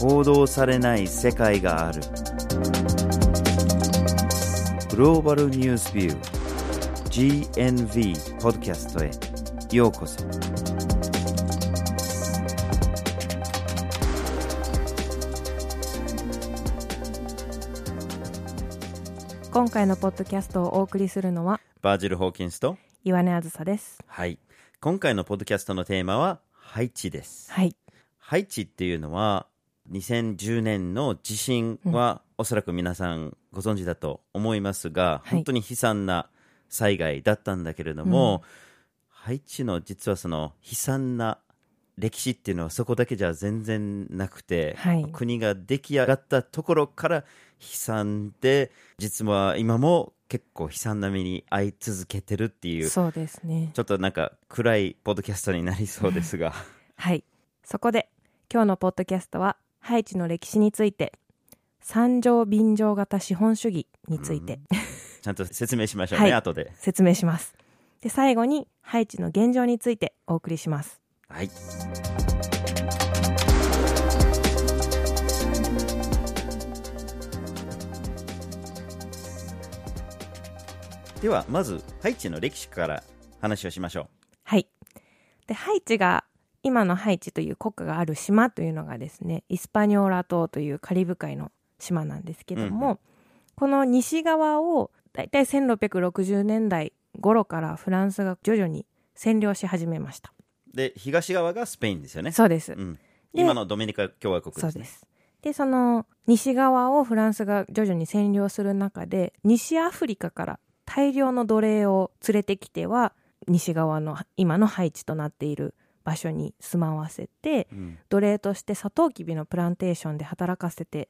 報道されない世界がある。グローバルニュースビュー GNV ポッドキャストへようこそ。今回のポッドキャストをお送りするのはバージル・ホーキンスと岩根あずさです。はい。今回のポッドキャストのテーマはハイチです。はい。ハイチっていうのは2010年の地震は、おそらく皆さんご存知だと思いますが、はい。本当に悲惨な災害だったんだけれども、ハイチの実はその悲惨な歴史っていうのはそこだけじゃ全然なくて、はい。国が出来上がったところから悲惨で実は今も結構悲惨な目に遭い続けてるっていうそうですね。ちょっとなんか暗いポッドキャストになりそうですが。はい。そこで今日のポッドキャストはハイチの歴史について三条便乗型資本主義について、ちゃんと説明しましょうね、はい。後で。説明します。で最後にハイチの現状についてお送りします。はい。では、まず、ハイチの歴史から話をしましょはい。でハイチが今のハイチという国家がある島というのがですねイスパニョーラ島というカリブ海の島なんですけども、うんこの西側をだいたい1660年代頃からフランスが徐々に占領し始めましたう。で、東側がスペインですよね。そうです、うん、で今のドミニカ共和国です、ね。そうですでその西側をフランスが徐々に占領する中で西アフリカから大量の奴隷を連れてきては西側の今のハイチとなっている場所に住まわせてうん奴隷としてサトウキビのプランテーションで働かせて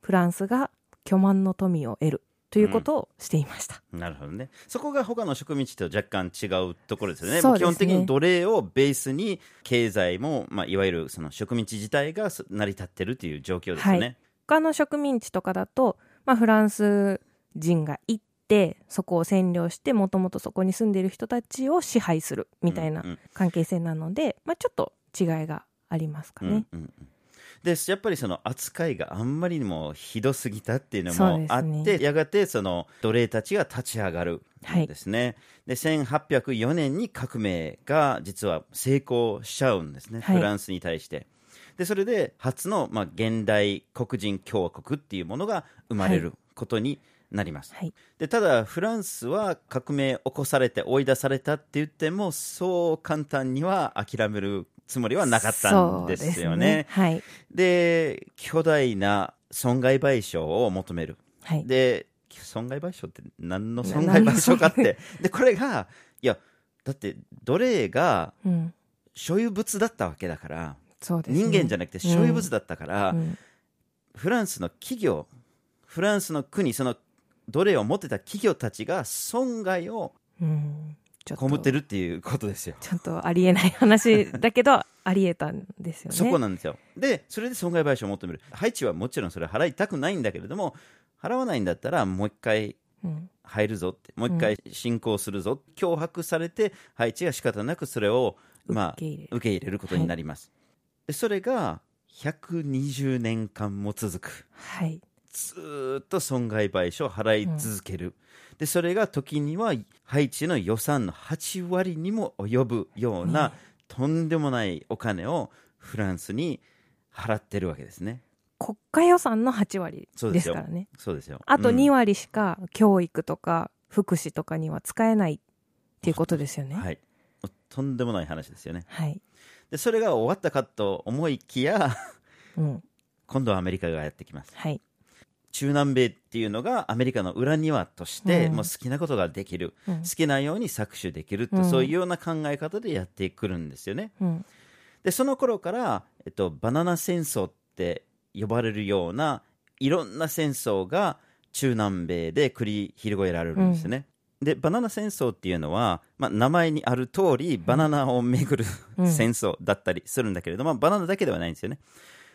フランスが巨万の富を得るということをしていました、なるほどね。そこが他の植民地と若干違うところですよね。ね基本的に奴隷をベースに経済も、まあ、いわゆるその植民地自体が成り立ってるという状況ですよね。はい他の植民地とかだと、まあ、フランス人が行ってそこを占領してもともとそこに住んでいる人たちを支配するみたいなうんうん。関係性なので、まあ、ちょっと違いがありますかね。うんうんうん。でやっぱりその扱いがあんまりにもひどすぎたっていうのもあっですね。て、やがてその奴隷たちが立ち上がるんですね、で1804年に革命が実は成功しちゃうんですね、はい。フランスに対して。でそれで初の、まあ、現代黒人共和国っていうものが生まれることになります、はい、でただフランスは革命起こされて追い出されたって言ってもそう簡単には諦めるつもりはなかったんですよね。はい。で巨大な損害賠償を求める。はい。で損害賠償って何の損害賠償かって。でこれがいやだって奴隷がうん、所有物だったわけだから、そうですね。人間じゃなくて所有物だったから、うん。フランスの企業フランスの国その奴隷を持ってた企業たちが損害をうんちょっと被ってるっていうことですよ。ちょっとありえない話だけどありえたんですよね。そこなんですよ。で、それで損害賠償を求める。ハイチはもちろんそれ払いたくないんだけれども、払わないんだったらもう一回うん入るぞって、もう一回進行するぞ、脅迫されて、ハイチが仕方なくそれを、まあ、受け入れる受け入れることになります。でそれが120年間も続く。はいずーっと損害賠償を払い続ける、でそれが時にはハイチの予算の8割にも及ぶような、ねとんでもないお金をフランスに払ってるわけですね。国家予算の8割ですからね。そうですよあとうん2割しか教育とか福祉とかには使えないっていうことですよね。はい、とんでもない話ですよね。はい。でそれが終わったかと思いきやうん。今度はアメリカがやってきます。はい。中南米っていうのがアメリカの裏庭として、うんもう好きなことができる、うん好きなように搾取できるって、うんそういうような考え方でやってくるんですよね。うん。でその頃から、えっと、バナナ戦争って呼ばれるようないろんな戦争が中南米で繰り広げられるんですよね。でバナナ戦争っていうのは、まあ、名前にある通りバナナをめぐる、うん戦争だったりするんだけれども、バナナだけではないんですよね。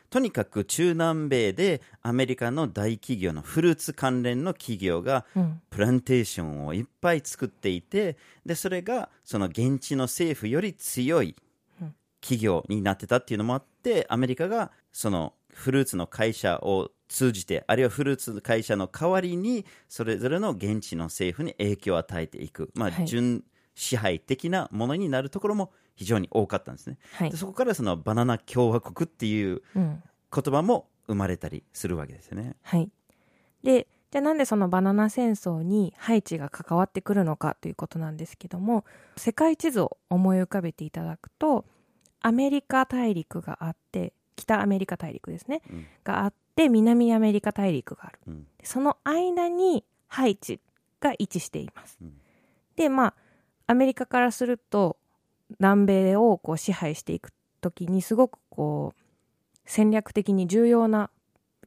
とにかく中南米でアメリカの大企業のフルーツ関連の企業がうん。プランテーションをいっぱい作っていてでそれがその現地の政府より強いうん。企業になってたっていうのもあってアメリカがそのフルーツの会社を通じてあるいはフルーツの会社の代わりにそれぞれの現地の政府に影響を与えていく、まあはい。準支配的なものになるところも非常に多かったんですね。はいで。そこからそのバナナ共和国っていううん。言葉も生まれたりするわけですよね。はい。で、じゃあなんでそのバナナ戦争にハイチが関わってくるのかということなんですけども、世界地図を思い浮かべていただくと、アメリカ大陸があって、北アメリカ大陸ですね、うんがあって、南アメリカ大陸がある。うんでその間にハイチが位置しています。うんで、まあ、アメリカからすると、南米をこう支配していくときに、すごくこう、戦略的に重要な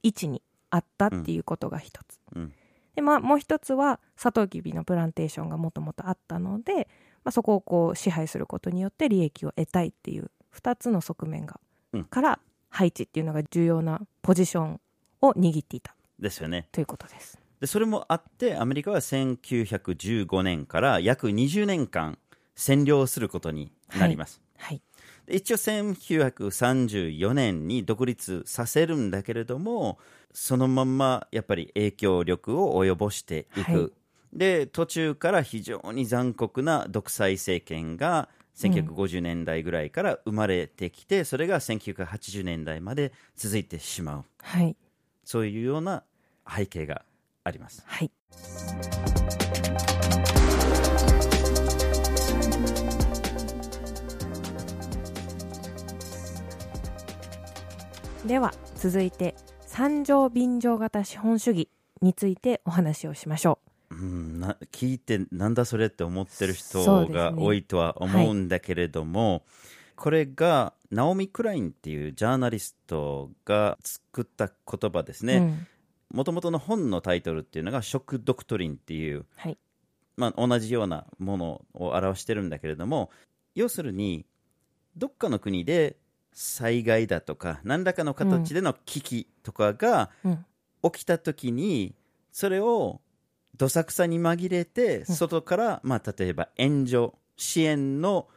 位置にあったっていうことが一つ。うんで、まあ、もう一つは、サトウキビのプランテーションがもともとあったので、まあ、そこをこう支配することによって利益を得たいっていう二つの側面が、うんから、ハイチっていうのが重要なポジションを握っていたですよね。ということです。でそれもあってアメリカは1915年から約20年間占領することになります。はい。で一応1934年に独立させるんだけれどもそのまんまやっぱり影響力を及ぼしていく、はいで途中から非常に残酷な独裁政権が1950年代ぐらいから生まれてきて、それが1980年代まで続いてしまうはい。そういうような背景があります。はい。では続いて三条便乗型資本主義についてお話をしましょう。んな聞いてなんだそれって思ってるそ人が多いとは思うんだけれども、これがナオミ・クラインっていうジャーナリストが作った言葉ですう。ね。うんもともとの本のタイトルっていうのが「ショック・ドクトリン」っていう、はい。まあ、同じようなものを表してるんだけれども要するにどっかの国で災害だとか何らかの形での危機とかがうん。起きた時にそれをどさくさに紛れて外から、まあ、例えば援助支援の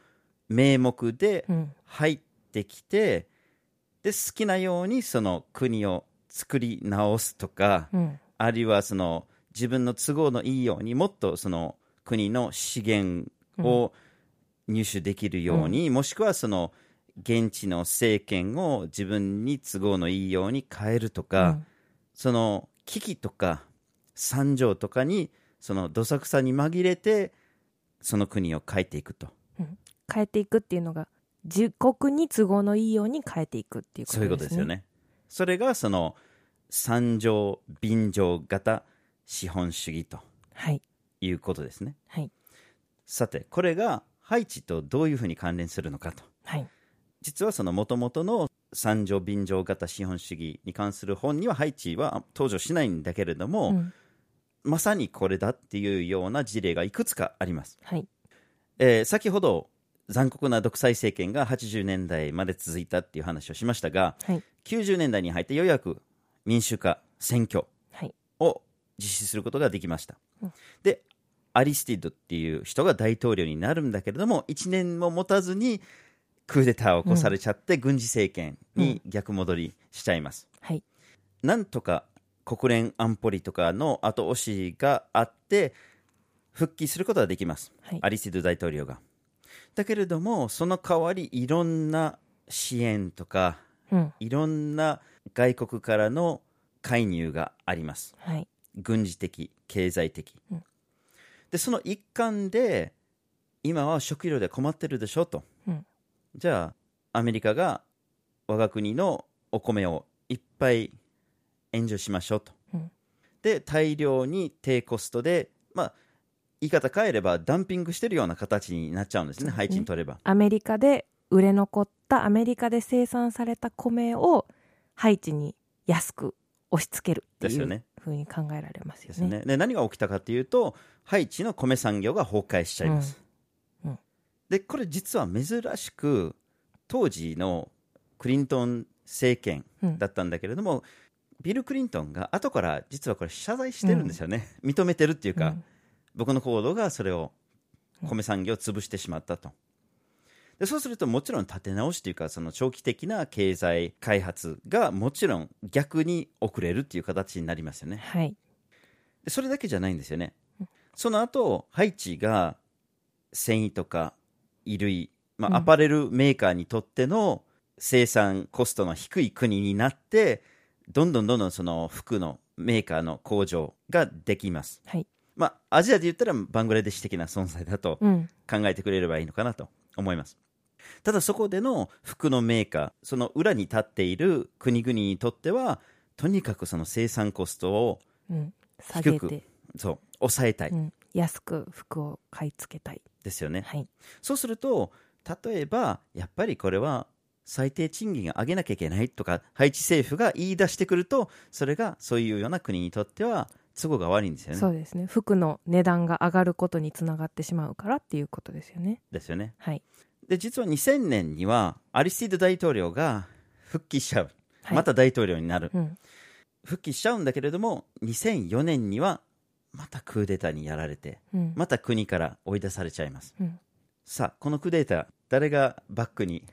名目でうん。入ってきてで好きなようにその国を作り直すとか、うん。あるいはその自分の都合のいいようにもっとその国の資源を入手できるように、もしくはその現地の政権を自分に都合のいいように変えるとか、その危機とか惨状とかにそのどさくさに紛れてその国を変えていくと変えていくっていうのが自国に都合のいいように変えていくっていうことですね。そういうことですよ。ね。それがその三条便乗型資本主義とはい。いうことですね。はい。さてこれがハイチとどういうふうに関連するのかとはい。実はその元々の三条便乗型資本主義に関する本にはハイチは登場しないんだけれども、うん。まさにこれだっていうような事例がいくつかあります、はい。えー先ほど残酷な独裁政権が80年代まで続いたっていう話をしましたがはい。90年代に入ってようやく民主化選挙はい。を実施することができました、うん。でアリスティッドっていう人が大統領になるんだけれども1年も持たずにクーデターを起こされちゃって、軍事政権に逆戻りしちゃいます、はい。なんとか国連安保理とかの後押しがあって復帰することができます、はい。アリスティッド大統領が。だけれどもその代わりいろんな支援とかうん。いろんな外国からの介入があります。はい。軍事的経済的、うん。でその一環で今は食料で困ってるでしょと、うん。じゃあアメリカが我が国のお米をいっぱい援助しましょうと、うん。で大量に低コストでまあ言い方変えればダンピングしてるような形になっちゃうんですねそうですね。配置に取れば。アメリカで売れ残ったアメリカで生産された米をハイチに安く押し付けるっていうふうに考えられますよですよね。ねで何が起きたかというとハイチの米産業が崩壊しちゃいます、うん。うん。でこれ実は珍しく当時のクリントン政権うん。だったんだけれども、ビル・クリントンが後から実はこれ謝罪してるんですよね、認めてるっていうか、うん。僕の行動がそれを米産業を潰してしまったとでそうするともちろん立て直しというかその長期的な経済開発がもちろん逆に遅れるっていう形になりますよねはい。でそれだけじゃないんですよねその後ハイチが繊維とか衣類、まうんあ、アパレルメーカーにとっての生産コストの低い国になってどんどんどんどんその服のメーカーの工場ができますはい。まあアジアで言ったらバングラデシュ的な存在だとうん。考えてくれればいいのかなと思いますただそこでの服のメーカーその裏に立っている国々にとってはとにかくその生産コストを低くて、そう抑えたいうん。安く服を買い付けたい。ですよね、はい。そうすると例えばやっぱりこれは最低賃金を上げなきゃいけないとかハイチ政府が言い出してくるとそれがそういうような国にとっては都合が悪いんですよねそうですね。服の値段が上がることにつながってしまうからっていうことですよね。ですよねはい。で実は2000年にはアリスティド大統領が復帰しちゃう、はいまた大統領になるうん。復帰しちゃうんだけれども2004年にはまたクーデターにやられてうん。また国から追い出されちゃいますうん。さあこのクーデター誰がバックに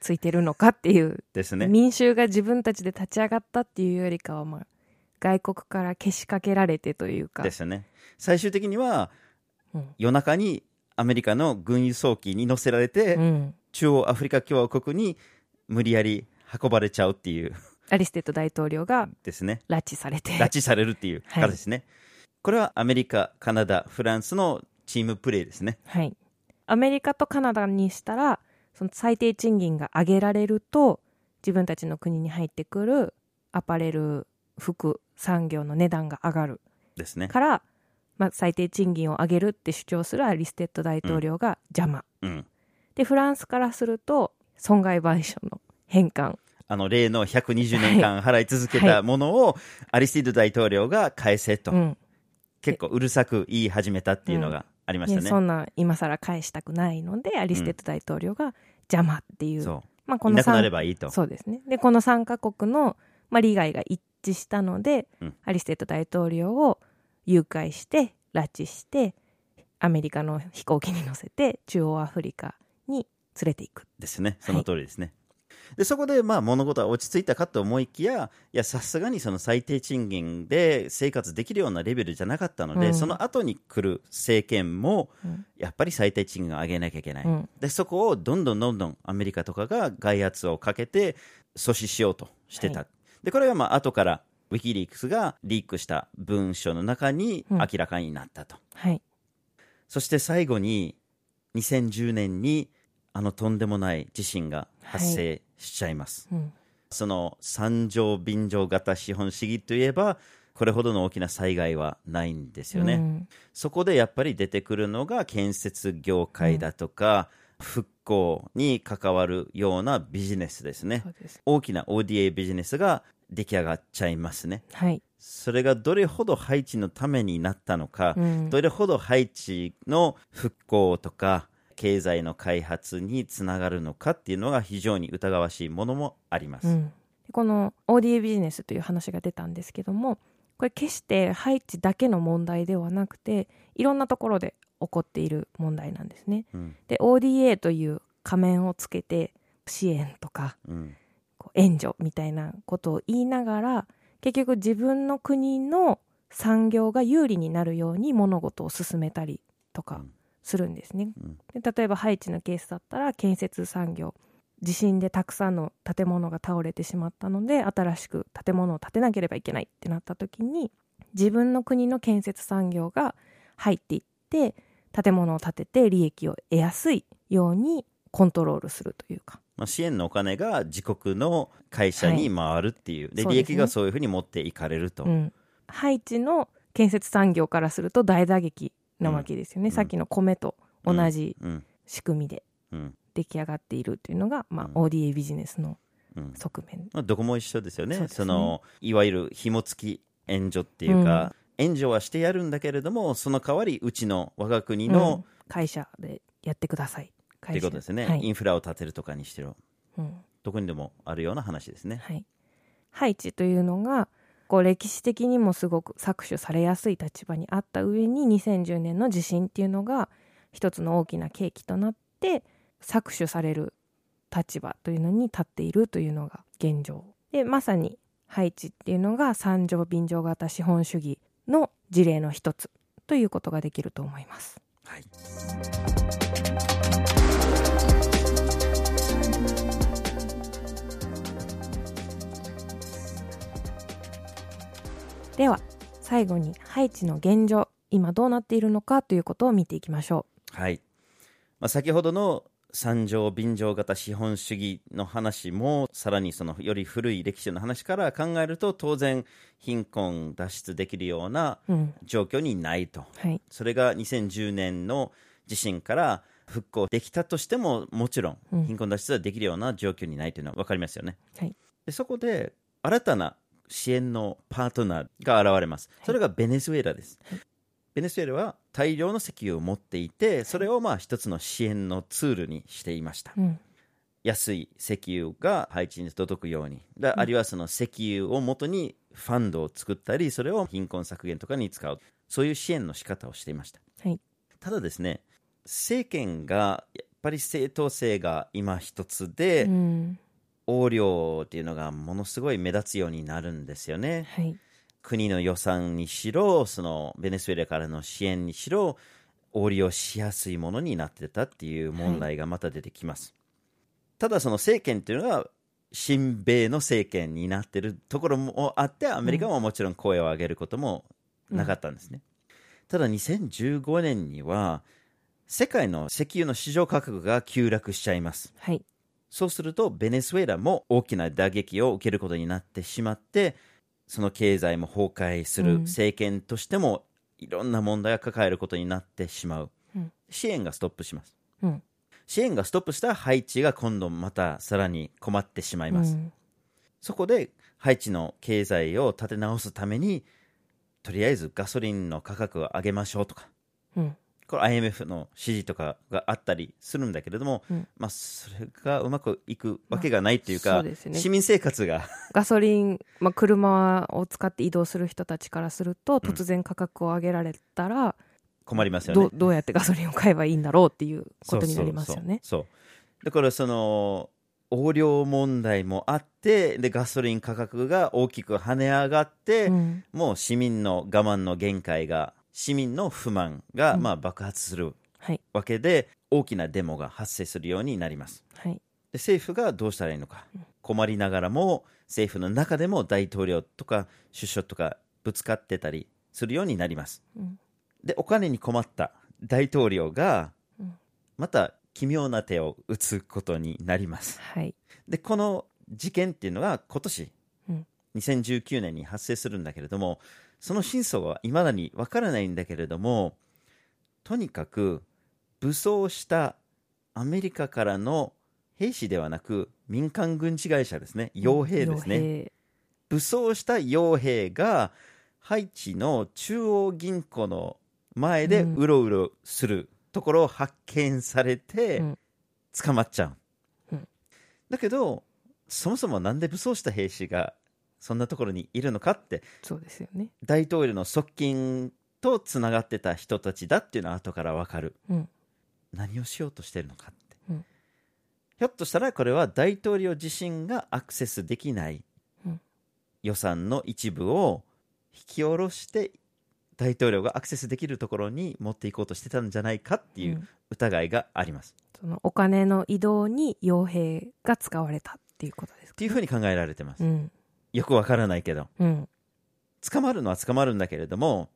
ついてるのかっていう、ですね民衆が自分たちで立ち上がったっていうよりかは、まあ、外国からけしかけられてというか。ですよね最終的にはうん。夜中にアメリカの軍輸送機に乗せられて、うん。中央アフリカ共和国に無理やり運ばれちゃうっていうアリステッド大統領がですね拉致されて。拉致されるっていうはい形ですね、これはアメリカカナダフランスのチームプレーですねはい。アメリカとカナダにしたら、その最低賃金が上げられると、自分たちの国に入ってくるアパレル、服、産業の値段が上がるですね。から、まあ、最低賃金を上げるって主張するアリスティド大統領が邪魔。うん。で、フランスからすると、損害賠償の返還。あの例の120年間払い続けたものをアリスティド大統領が返せと、うん。結構うるさく言い始めたっていうのがありましたね、ねそんな今更返したくないので、アリスティド大統領が邪魔っていう。そまあ、このういなくな三ればいいと。そうですね。で、この3カ国の、まあ、利害が一致したので、うん。アリステッド大統領を誘拐して、拉致して、アメリカの飛行機に乗せて、中央アフリカに連れていく。ですね。その通りですね、でそこでまあ物事は落ち着いたかと思いきやいやさすがにその最低賃金で生活できるようなレベルじゃなかったので、うん。その後に来る政権もうん。やっぱり最低賃金を上げなきゃいけない、うん。でそこをどんどんどんどんアメリカとかが外圧をかけて阻止しようとしてた、はでこれがまあ後からウィキリークスがリークした文書の中にうん。明らかになったと、はい。そして最後に2010年にあのとんでもない地震が発生しちゃいます、うん。その三条便乗型資本主義といえばこれほどの大きな災害はないんですよね、うん。そこでやっぱり出てくるのが建設業界だとか、復興に関わるようなビジネスですね。す。大きな ODA ビジネスが出来上がっちゃいますね。はい。それがどれほどハイチのためになったのか、うん。どれほどハイチの復興とか経済の開発につながるのかっていうのが非常に疑わしいものもあります、うん、でこの ODA ビジネスという話が出たんですけどもこれ決してハイチだけの問題ではなくていろんなところで起こっている問題なんですね。うんで ODA という仮面をつけて支援とかうん援助みたいなことを言いながら結局自分の国の産業が有利になるように物事を進めたりとかうんするんですね。うんで例えばハイチのケースだったら建設産業地震でたくさんの建物が倒れてしまったので新しく建物を建てなければいけないってなった時に自分の国の建設産業が入っていって建物を建てて利益を得やすいようにコントロールするというか。まあ、支援のお金が自国の会社に回るっていう、で利そうですね。益がそういうふうに持っていかれると、うん、ハイチの建設産業からすると大打撃なわけですよね、うん。さっきの米と同じうん。仕組みでうん。出来上がっているっていうのが、まあうん。ODA ビジネスのうん。側面。まあ、どこも一緒ですよね。ね。そのいわゆる紐付き援助っていうか、援助はしてやるんだけれどもその代わりうちの我が国うんの、会社でやってくださいっていうことですね、はいインフラを建てるとかにしてろうんどこにでもあるような話ですね、はい、ハイチというのがこう歴史的にもすごく搾取されやすい立場にあった上に2010年の地震っていうのが一つの大きな契機となって搾取される立場というのに立っているというのが現状でまさにハイチっていうのが三条便乗型資本主義の事例の一つということができると思います。はい。では最後にハイチの現状今どうなっているのかということを見ていきましょはい。まあ、先ほどの三条便乗型資本主義の話もさらにそのより古い歴史の話から考えると当然貧困脱出できるようなう。うん、状況にないと。はい、それが2010年の地震から復興できたとしてももちろんうん。貧困脱出はできるような状況にないというのは分かりますよね、はい。でそこで新たな支援のパートナーが現れます。それがベネズエラです、ベネズエラは大量の石油を持っていてそれをまあ一つの支援のツールにしていました。うん。安い石油がハイチに届くように。だあるいはその石油を元にファンドを作ったりそれを貧困削減とかに使う。そういう支援の仕方をしていました。はい。ただですね政権がやっぱり正当性が今一つで、うん。横領っていうのがものすごい目立つようになるんですよね。はい国の予算にしろそのベネズエラからの支援にしろ横領しやすいものになってたっていう問題がまた出てきます、ただその政権っていうのが親米の政権になってるところもあってアメリカももちろん声を上げることもなかったんですね、ただ2015年には世界の石油の市場価格が急落しちゃいます。はい。そうするとベネズエラも大きな打撃を受けることになってしまってその経済も崩壊する、うん。政権としてもいろんな問題を抱えることになってしまう、うん。支援がストップします。うん。支援がストップしたらハイチが今度またさらに困ってしまいます、うん。そこでハイチの経済を立て直すためにとりあえずガソリンの価格を上げましょうとか。うんこれ IMF の指示とかがあったりするんだけれども、うん。まあ、それがうまくいくわけがないっていうか、まあそうね。市民生活が。ガソリン、まあ、車を使って移動する人たちからすると突然価格を上げられたら、困りますよね。どどうやってガソリンを買えばいいんだろうっていうことになりますよね。そう。だからその横領問題もあってでガソリン価格が大きく跳ね上がって、うん。もう市民の我慢の限界が市民の不満がうん。まあ爆発するはい。わけで、大きなデモが発生するようになります。はい。で政府がどうしたらいいのか、困りながらも政府の中でも大統領とか首相とかぶつかってたりするようになります、うん。でお金に困った大統領がうん。また奇妙な手を打つことになります。はい。でこの事件っていうのが今年、うん2019年に発生するんだけれどもその真相はいまだにわからないんだけれどもとにかく武装したアメリカからの兵士ではなく民間軍事会社ですね。傭兵ですね、武装した傭兵がハイチの中央銀行の前でうん。うろうろするところを発見されてうん。捕まっちゃう、うん。だけどそもそもなんで武装した兵士がそんなところにいるのかってそうですよね。大統領の側近とつながってた人たちだっていうのは後から分かる。うん。何をしようとしてるのかって、うん。ひょっとしたらこれは大統領自身がアクセスできないうん。予算の一部を引き下ろして大統領がアクセスできるところに持っていこうとしてたんじゃないかっていううん。疑いがあります、そのお金の移動に傭兵が使われたっていうことですかっていうふうに考えられてます、うんよくわからないけど。うん。捕まるのは捕まるんだけれども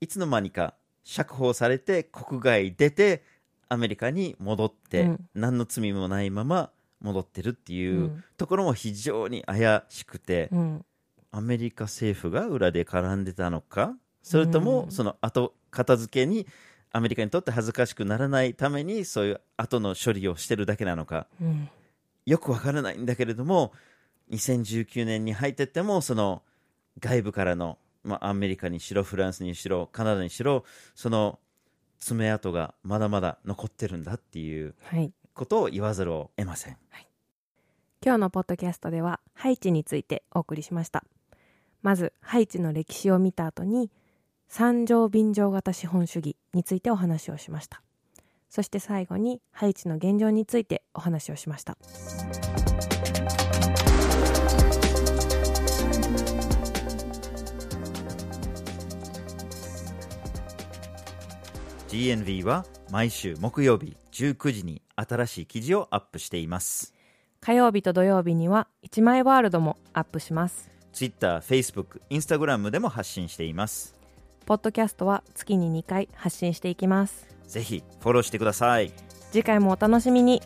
いつの間にか釈放されて国外出てアメリカに戻って、うん。何の罪もないまま戻ってるっていううん。ところも非常に怪しくて、うん。アメリカ政府が裏で絡んでたのかそれとうん。もその後片付けにアメリカにとって恥ずかしくならないためにそういう後の処理をしてるだけなのかうん。よくわからないんだけれども2019年に入ってってもその外部からの、まあ、アメリカにしろフランスにしろカナダにしろその爪痕がまだまだ残ってるんだっていうはい。ことを言わざるを得ません。今日のポッドキャストではハイチについてお送りしました。まずハイチの歴史を見た後に三条便乗型資本主義についてお話をしました。そして最後にハイチの現状についてお話をしました GNV は毎週木曜日19時に新しい記事をアップしています。火曜日と土曜日には一枚ワールドもアップします。Twitter、Facebook、Instagram でも発信しています。ポッドキャストは月に2回発信していきます。ぜひフォローしてください。次回もお楽しみに